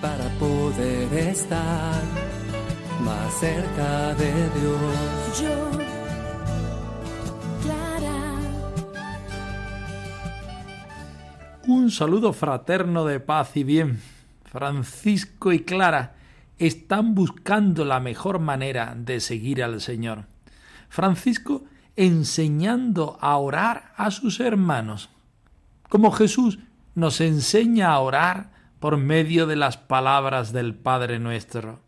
para poder estar más cerca de Dios. Yo, Clara. Un saludo fraterno de paz y bien. Francisco y Clara están buscando la mejor manera de seguir al Señor. Francisco enseñando a orar a sus hermanos, como Jesús nos enseña a orar por medio de las palabras del Padre nuestro.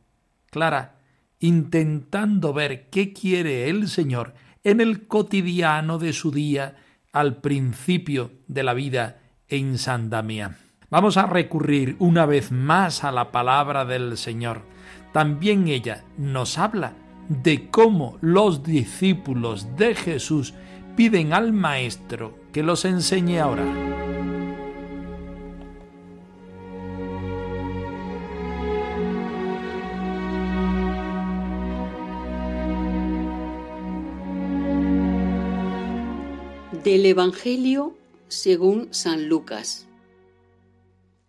Clara, intentando ver qué quiere el Señor en el cotidiano de su día al principio de la vida en San. Vamos a recurrir una vez más a la palabra del Señor. También ella nos habla de cómo los discípulos de Jesús piden al Maestro que los enseñe a orar. Del Evangelio según San Lucas.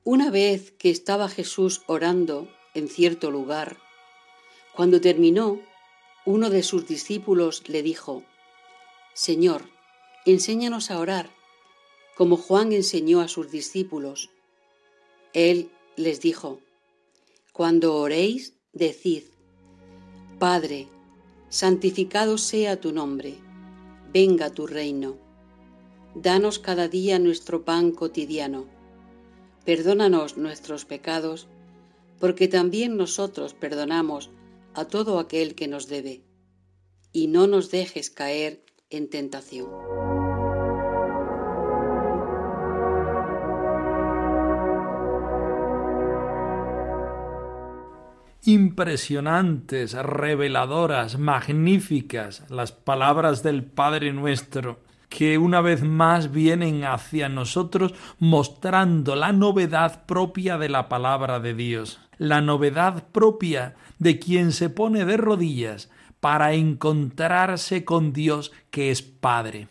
Una vez que estaba Jesús orando en cierto lugar, cuando terminó, uno de sus discípulos le dijo, Señor, enséñanos a orar, como Juan enseñó a sus discípulos. Él les dijo, Cuando oréis, decid, Padre, santificado sea tu nombre, venga tu reino Danos cada día nuestro pan cotidiano. Perdónanos nuestros pecados, porque también nosotros perdonamos a todo aquel que nos debe. Y no nos dejes caer en tentación. Impresionantes, reveladoras, magníficas las palabras del Padre nuestro que una vez más vienen hacia nosotros mostrando la novedad propia de la palabra de Dios, la novedad propia de quien se pone de rodillas para encontrarse con Dios que es Padre.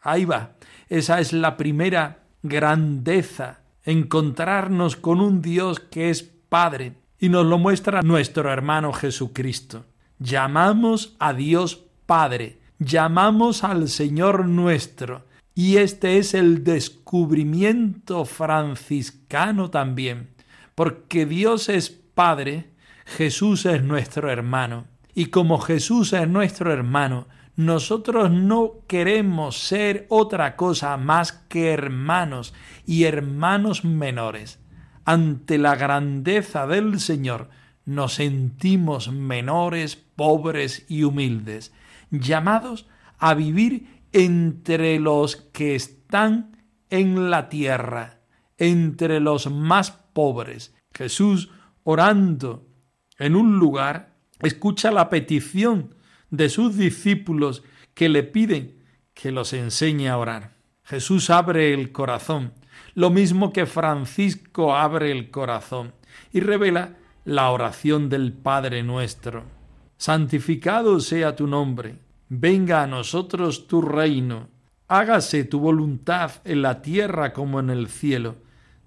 Ahí va, esa es la primera grandeza, encontrarnos con un Dios que es Padre, y nos lo muestra nuestro hermano Jesucristo. Llamamos a Dios Padre, llamamos al Señor nuestro. Y este es el descubrimiento franciscano también, porque Dios es Padre, Jesús es nuestro hermano. Y como Jesús es nuestro hermano, nosotros no queremos ser otra cosa más que hermanos y hermanos menores. Ante la grandeza del Señor nos sentimos menores, pobres y humildes llamados a vivir entre los que están en la tierra, entre los más pobres. Jesús, orando en un lugar, escucha la petición de sus discípulos que le piden que los enseñe a orar. Jesús abre el corazón, lo mismo que Francisco abre el corazón, y revela la oración del Padre nuestro santificado sea tu nombre, venga a nosotros tu reino, hágase tu voluntad en la tierra como en el cielo,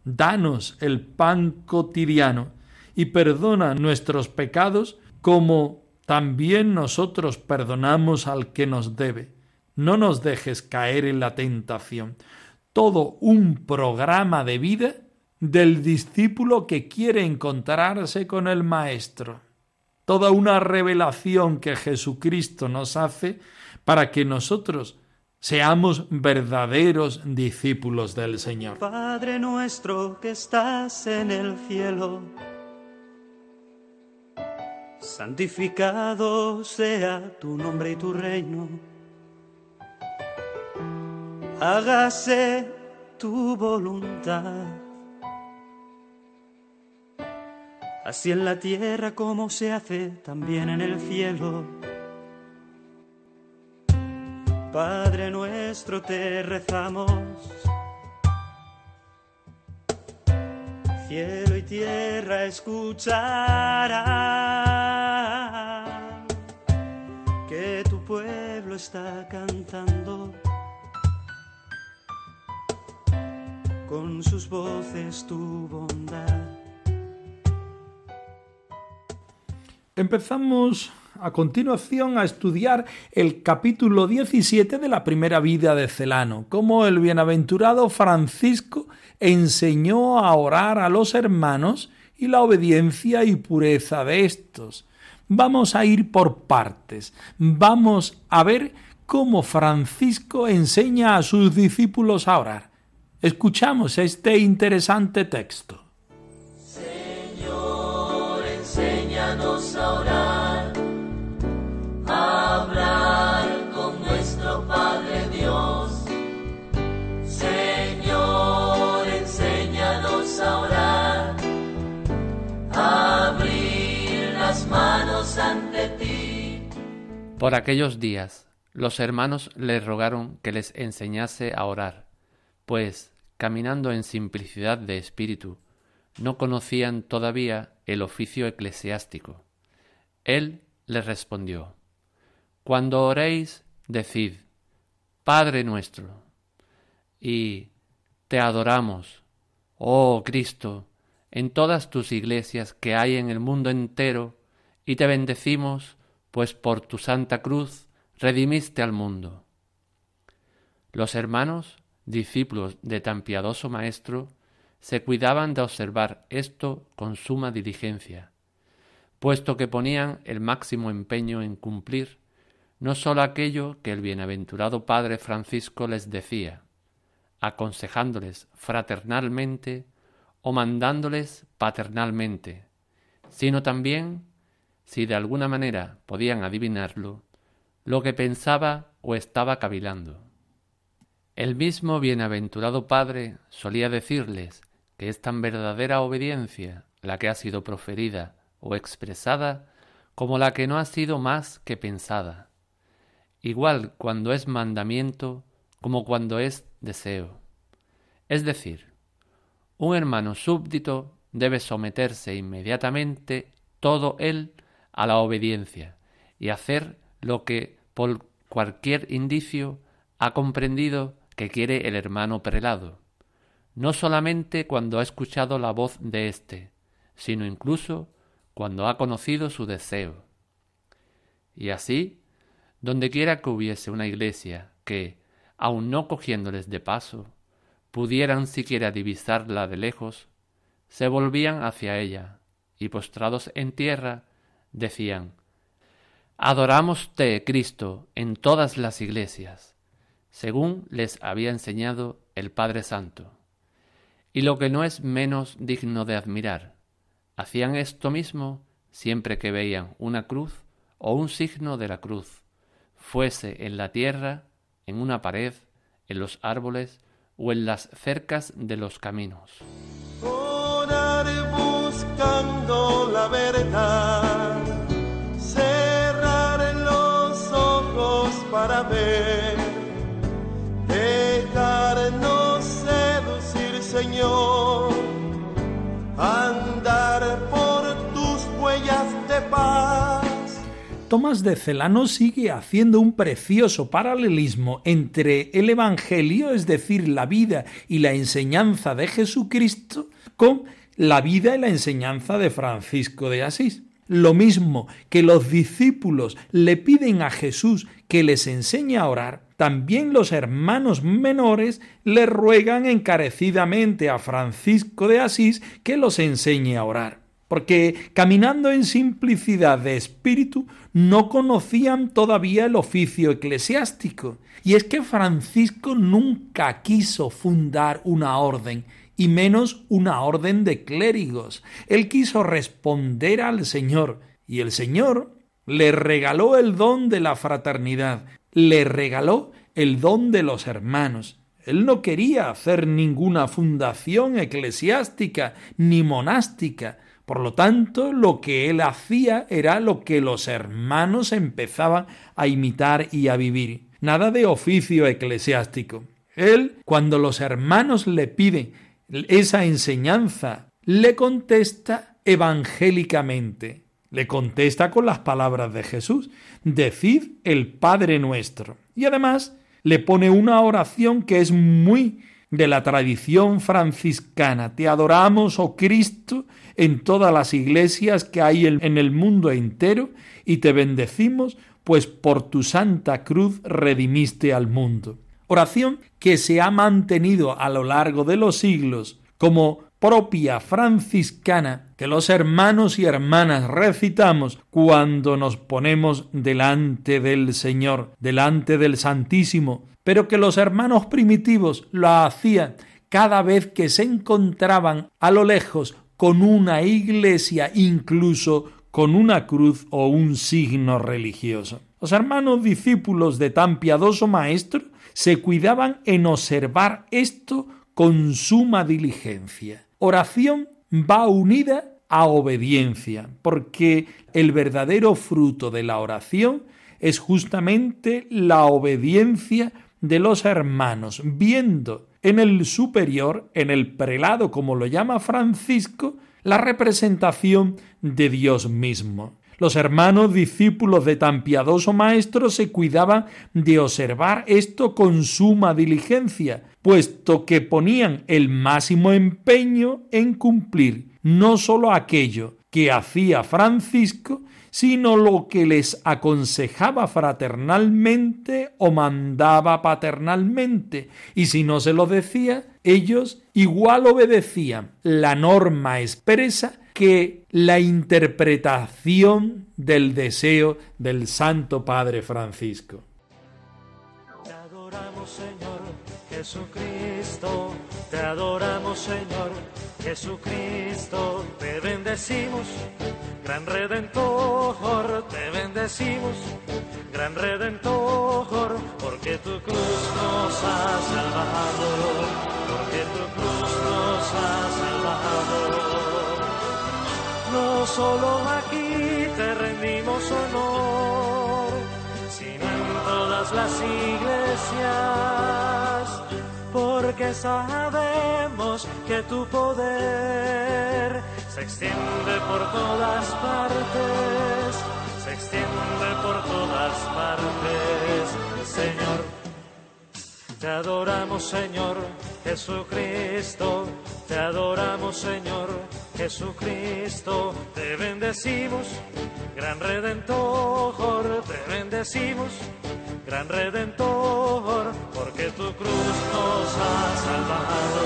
danos el pan cotidiano y perdona nuestros pecados como también nosotros perdonamos al que nos debe. No nos dejes caer en la tentación. Todo un programa de vida del discípulo que quiere encontrarse con el Maestro toda una revelación que Jesucristo nos hace para que nosotros seamos verdaderos discípulos del Señor. Padre nuestro que estás en el cielo, santificado sea tu nombre y tu reino. Hágase tu voluntad. Así en la tierra como se hace también en el cielo. Padre nuestro te rezamos. Cielo y tierra escucharán está cantando con sus voces tu bondad. Empezamos a continuación a estudiar el capítulo 17 de la primera vida de Celano, cómo el bienaventurado Francisco enseñó a orar a los hermanos y la obediencia y pureza de estos. Vamos a ir por partes. Vamos a ver cómo Francisco enseña a sus discípulos a orar. Escuchamos este interesante texto. Por aquellos días, los hermanos le rogaron que les enseñase a orar, pues, caminando en simplicidad de espíritu, no conocían todavía el oficio eclesiástico. Él les respondió, Cuando oréis, decid, Padre nuestro, y te adoramos, oh Cristo, en todas tus iglesias que hay en el mundo entero, y te bendecimos, pues por tu santa cruz redimiste al mundo. Los hermanos, discípulos de tan piadoso Maestro, se cuidaban de observar esto con suma diligencia, puesto que ponían el máximo empeño en cumplir no sólo aquello que el bienaventurado Padre Francisco les decía, aconsejándoles fraternalmente o mandándoles paternalmente, sino también, si de alguna manera podían adivinarlo, lo que pensaba o estaba cavilando. El mismo bienaventurado Padre solía decirles que es tan verdadera obediencia la que ha sido proferida o expresada como la que no ha sido más que pensada, igual cuando es mandamiento como cuando es deseo. Es decir, un hermano súbdito debe someterse inmediatamente todo él a la obediencia y hacer lo que por cualquier indicio ha comprendido que quiere el hermano prelado, no solamente cuando ha escuchado la voz de éste, sino incluso cuando ha conocido su deseo. Y así, donde quiera que hubiese una iglesia que, aun no cogiéndoles de paso, pudieran siquiera divisarla de lejos, se volvían hacia ella, y postrados en tierra, decían Adorámoste, Cristo, en todas las iglesias, según les había enseñado el Padre Santo. Y lo que no es menos digno de admirar, hacían esto mismo siempre que veían una cruz o un signo de la cruz, fuese en la tierra, en una pared, en los árboles o en las cercas de los caminos. Para seducir, Señor, por tus huellas de paz. Tomás de Celano sigue haciendo un precioso paralelismo entre el Evangelio, es decir, la vida y la enseñanza de Jesucristo, con la vida y la enseñanza de Francisco de Asís. Lo mismo que los discípulos le piden a Jesús que les enseñe a orar, también los hermanos menores le ruegan encarecidamente a Francisco de Asís que los enseñe a orar porque caminando en simplicidad de espíritu no conocían todavía el oficio eclesiástico. Y es que Francisco nunca quiso fundar una orden, y menos una orden de clérigos. Él quiso responder al Señor, y el Señor le regaló el don de la fraternidad, le regaló el don de los hermanos. Él no quería hacer ninguna fundación eclesiástica ni monástica. Por lo tanto, lo que él hacía era lo que los hermanos empezaban a imitar y a vivir. Nada de oficio eclesiástico. Él, cuando los hermanos le piden esa enseñanza, le contesta evangélicamente. Le contesta con las palabras de Jesús. Decid el Padre nuestro. Y además le pone una oración que es muy de la tradición franciscana. Te adoramos, oh Cristo, en todas las iglesias que hay en el mundo entero y te bendecimos, pues por tu santa cruz redimiste al mundo. Oración que se ha mantenido a lo largo de los siglos como propia franciscana que los hermanos y hermanas recitamos cuando nos ponemos delante del Señor, delante del Santísimo, pero que los hermanos primitivos lo hacían cada vez que se encontraban a lo lejos con una iglesia, incluso con una cruz o un signo religioso. Los hermanos discípulos de tan piadoso maestro se cuidaban en observar esto con suma diligencia. Oración va unida a obediencia, porque el verdadero fruto de la oración es justamente la obediencia de los hermanos, viendo en el superior, en el prelado, como lo llama Francisco, la representación de Dios mismo. Los hermanos discípulos de tan piadoso maestro se cuidaban de observar esto con suma diligencia, puesto que ponían el máximo empeño en cumplir no sólo aquello que hacía Francisco, sino lo que les aconsejaba fraternalmente o mandaba paternalmente, y si no se lo decía, ellos igual obedecían la norma expresa que la interpretación del deseo del Santo Padre Francisco. Te adoramos Señor Jesucristo, te adoramos Señor Jesucristo, te bendecimos Gran Redentor, te bendecimos, Gran Redentor, porque tu cruz nos ha solo aquí te rendimos honor, sino en todas las iglesias, porque sabemos que tu poder se extiende por todas partes, se extiende por todas partes, Señor. Te adoramos, Señor Jesucristo, te adoramos, Señor Jesucristo, te bendecimos, gran redentor, te bendecimos, gran redentor, porque tu cruz nos ha salvado,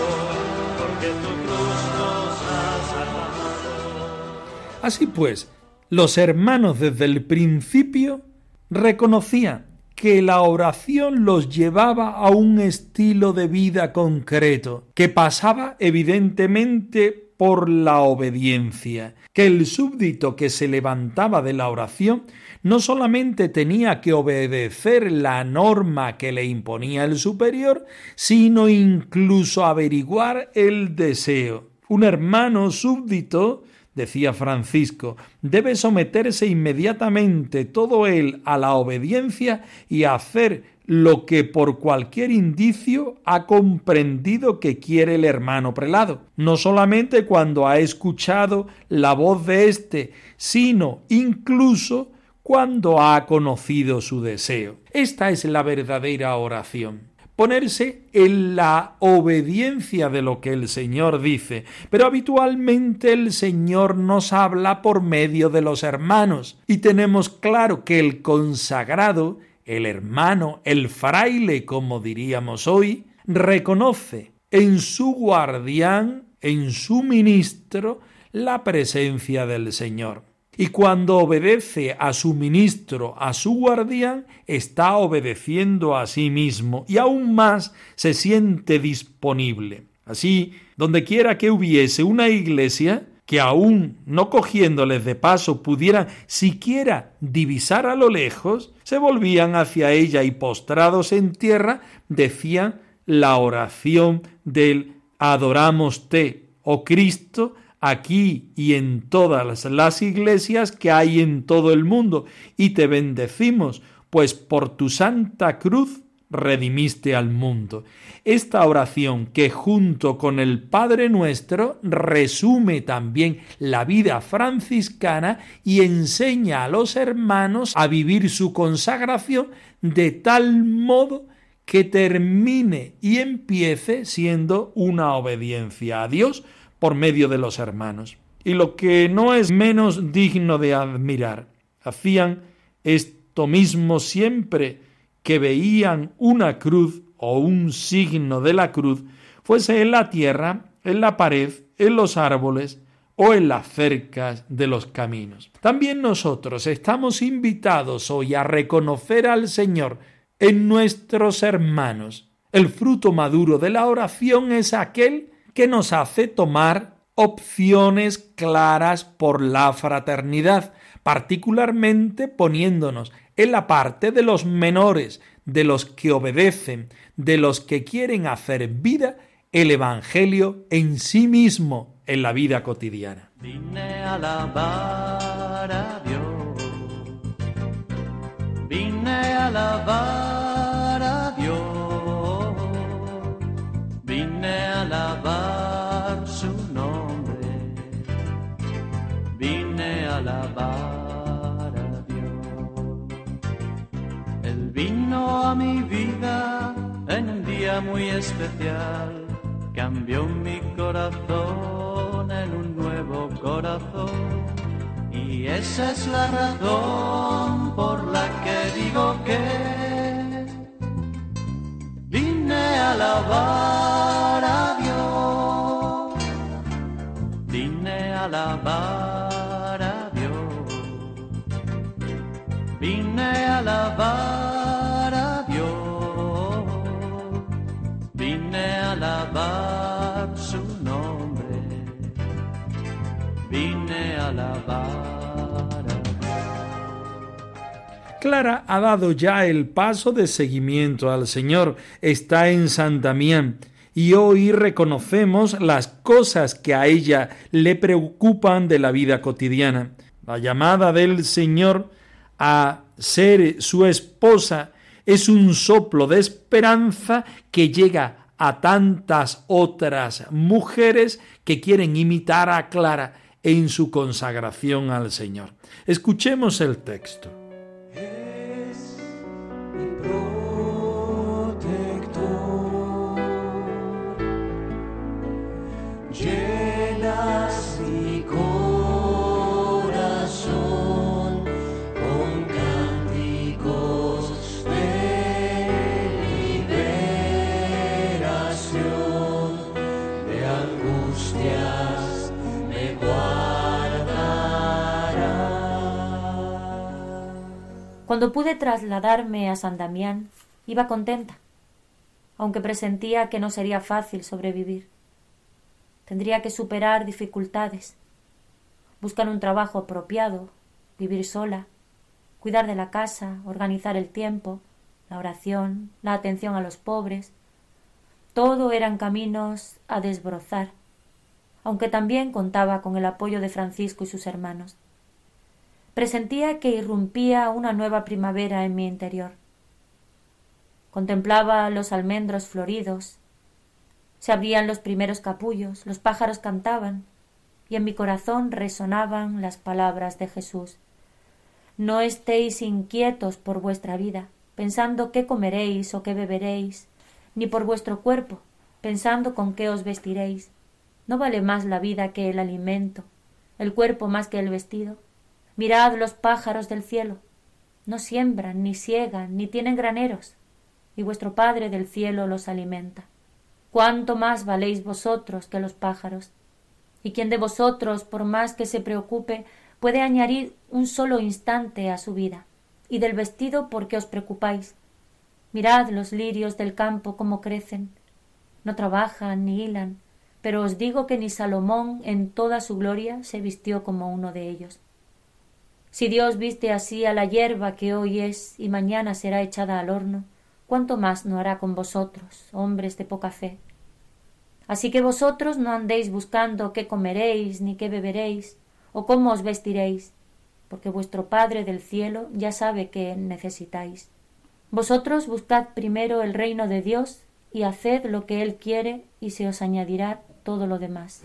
porque tu cruz nos ha salvado. Así pues, los hermanos desde el principio reconocían que la oración los llevaba a un estilo de vida concreto, que pasaba evidentemente por la obediencia, que el súbdito que se levantaba de la oración no solamente tenía que obedecer la norma que le imponía el superior, sino incluso averiguar el deseo. Un hermano súbdito decía Francisco, debe someterse inmediatamente todo él a la obediencia y hacer lo que por cualquier indicio ha comprendido que quiere el hermano prelado, no solamente cuando ha escuchado la voz de éste, sino incluso cuando ha conocido su deseo. Esta es la verdadera oración ponerse en la obediencia de lo que el Señor dice. Pero habitualmente el Señor nos habla por medio de los hermanos y tenemos claro que el consagrado, el hermano, el fraile, como diríamos hoy, reconoce en su guardián, en su ministro, la presencia del Señor y cuando obedece a su ministro, a su guardián, está obedeciendo a sí mismo y aún más se siente disponible. Así, donde quiera que hubiese una iglesia, que aún no cogiéndoles de paso pudieran siquiera divisar a lo lejos, se volvían hacia ella y postrados en tierra decían la oración del adoramos te, oh Cristo, aquí y en todas las iglesias que hay en todo el mundo, y te bendecimos, pues por tu santa cruz redimiste al mundo. Esta oración que junto con el Padre nuestro resume también la vida franciscana y enseña a los hermanos a vivir su consagración de tal modo que termine y empiece siendo una obediencia a Dios por medio de los hermanos. Y lo que no es menos digno de admirar, hacían esto mismo siempre que veían una cruz o un signo de la cruz, fuese en la tierra, en la pared, en los árboles o en las cercas de los caminos. También nosotros estamos invitados hoy a reconocer al Señor en nuestros hermanos. El fruto maduro de la oración es aquel que nos hace tomar opciones claras por la fraternidad, particularmente poniéndonos en la parte de los menores, de los que obedecen, de los que quieren hacer vida el Evangelio en sí mismo en la vida cotidiana. Vine a alabar a Dios, vine a alabar especial. Cambió mi corazón en un nuevo corazón. Y esa es la razón su nombre, vine a Clara ha dado ya el paso de seguimiento al Señor, está en San Damián y hoy reconocemos las cosas que a ella le preocupan de la vida cotidiana. La llamada del Señor a ser su esposa es un soplo de esperanza que llega a tantas otras mujeres que quieren imitar a Clara en su consagración al Señor. Escuchemos el texto. Cuando pude trasladarme a San Damián, iba contenta, aunque presentía que no sería fácil sobrevivir. Tendría que superar dificultades, buscar un trabajo apropiado, vivir sola, cuidar de la casa, organizar el tiempo, la oración, la atención a los pobres. Todo eran caminos a desbrozar, aunque también contaba con el apoyo de Francisco y sus hermanos presentía que irrumpía una nueva primavera en mi interior. Contemplaba los almendros floridos, se abrían los primeros capullos, los pájaros cantaban, y en mi corazón resonaban las palabras de Jesús. No estéis inquietos por vuestra vida, pensando qué comeréis o qué beberéis, ni por vuestro cuerpo, pensando con qué os vestiréis. ¿No vale más la vida que el alimento, el cuerpo más que el vestido? Mirad los pájaros del cielo. No siembran, ni siegan, ni tienen graneros, y vuestro Padre del cielo los alimenta. ¿Cuánto más valéis vosotros que los pájaros? ¿Y quién de vosotros, por más que se preocupe, puede añadir un solo instante a su vida? Y del vestido, ¿por qué os preocupáis? Mirad los lirios del campo cómo crecen. No trabajan ni hilan, pero os digo que ni Salomón en toda su gloria se vistió como uno de ellos. Si Dios viste así a la hierba que hoy es y mañana será echada al horno, cuánto más no hará con vosotros, hombres de poca fe. Así que vosotros no andéis buscando qué comeréis, ni qué beberéis, o cómo os vestiréis, porque vuestro Padre del cielo ya sabe qué necesitáis. Vosotros buscad primero el reino de Dios y haced lo que Él quiere y se os añadirá todo lo demás.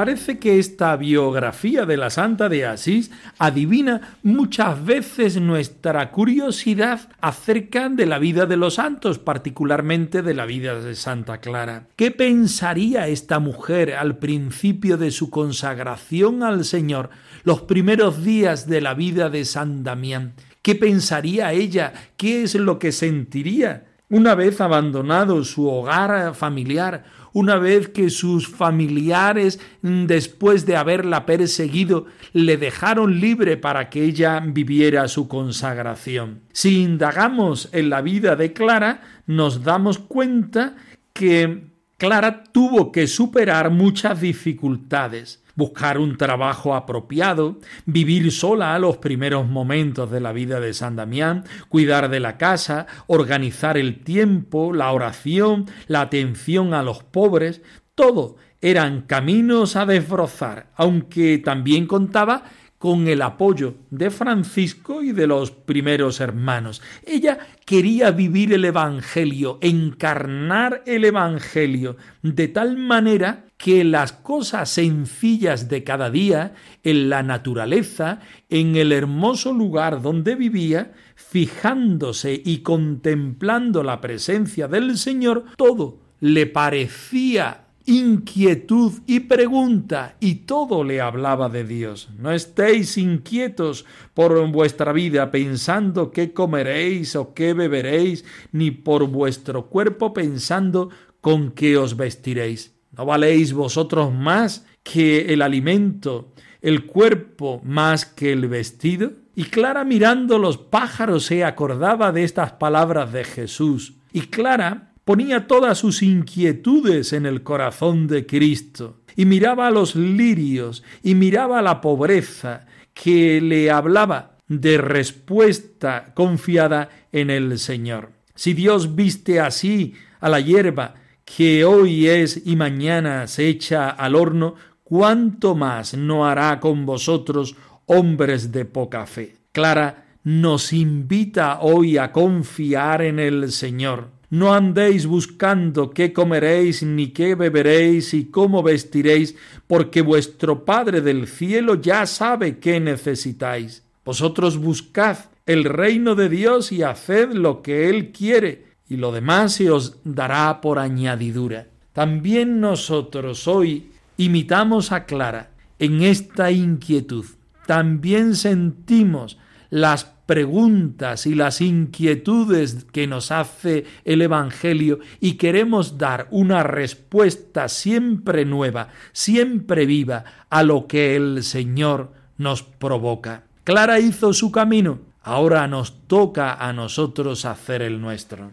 Parece que esta biografía de la Santa de Asís adivina muchas veces nuestra curiosidad acerca de la vida de los santos, particularmente de la vida de Santa Clara. ¿Qué pensaría esta mujer al principio de su consagración al Señor, los primeros días de la vida de San Damián? ¿Qué pensaría ella? ¿Qué es lo que sentiría? Una vez abandonado su hogar familiar, una vez que sus familiares, mm, después de haberla perseguido, le dejaron libre para que ella viviera su consagración. Si indagamos en la vida de Clara, nos damos cuenta que Clara tuvo que superar muchas dificultades buscar un trabajo apropiado, vivir sola los primeros momentos de la vida de San Damián, cuidar de la casa, organizar el tiempo, la oración, la atención a los pobres, todo eran caminos a desbrozar, aunque también contaba con el apoyo de Francisco y de los primeros hermanos. Ella quería vivir el Evangelio, encarnar el Evangelio, de tal manera que las cosas sencillas de cada día, en la naturaleza, en el hermoso lugar donde vivía, fijándose y contemplando la presencia del Señor, todo le parecía inquietud y pregunta, y todo le hablaba de Dios. No estéis inquietos por vuestra vida pensando qué comeréis o qué beberéis, ni por vuestro cuerpo pensando con qué os vestiréis. ¿No valéis vosotros más que el alimento, el cuerpo más que el vestido? Y Clara mirando los pájaros se acordaba de estas palabras de Jesús. Y Clara ponía todas sus inquietudes en el corazón de Cristo, y miraba a los lirios, y miraba a la pobreza, que le hablaba de respuesta confiada en el Señor. Si Dios viste así a la hierba, que hoy es y mañana se echa al horno, cuánto más no hará con vosotros, hombres de poca fe. Clara nos invita hoy a confiar en el Señor no andéis buscando qué comeréis, ni qué beberéis, y cómo vestiréis, porque vuestro Padre del cielo ya sabe qué necesitáis. Vosotros buscad el reino de Dios y haced lo que Él quiere, y lo demás se os dará por añadidura. También nosotros hoy imitamos a Clara en esta inquietud. También sentimos las preguntas y las inquietudes que nos hace el Evangelio y queremos dar una respuesta siempre nueva, siempre viva a lo que el Señor nos provoca. Clara hizo su camino, ahora nos toca a nosotros hacer el nuestro.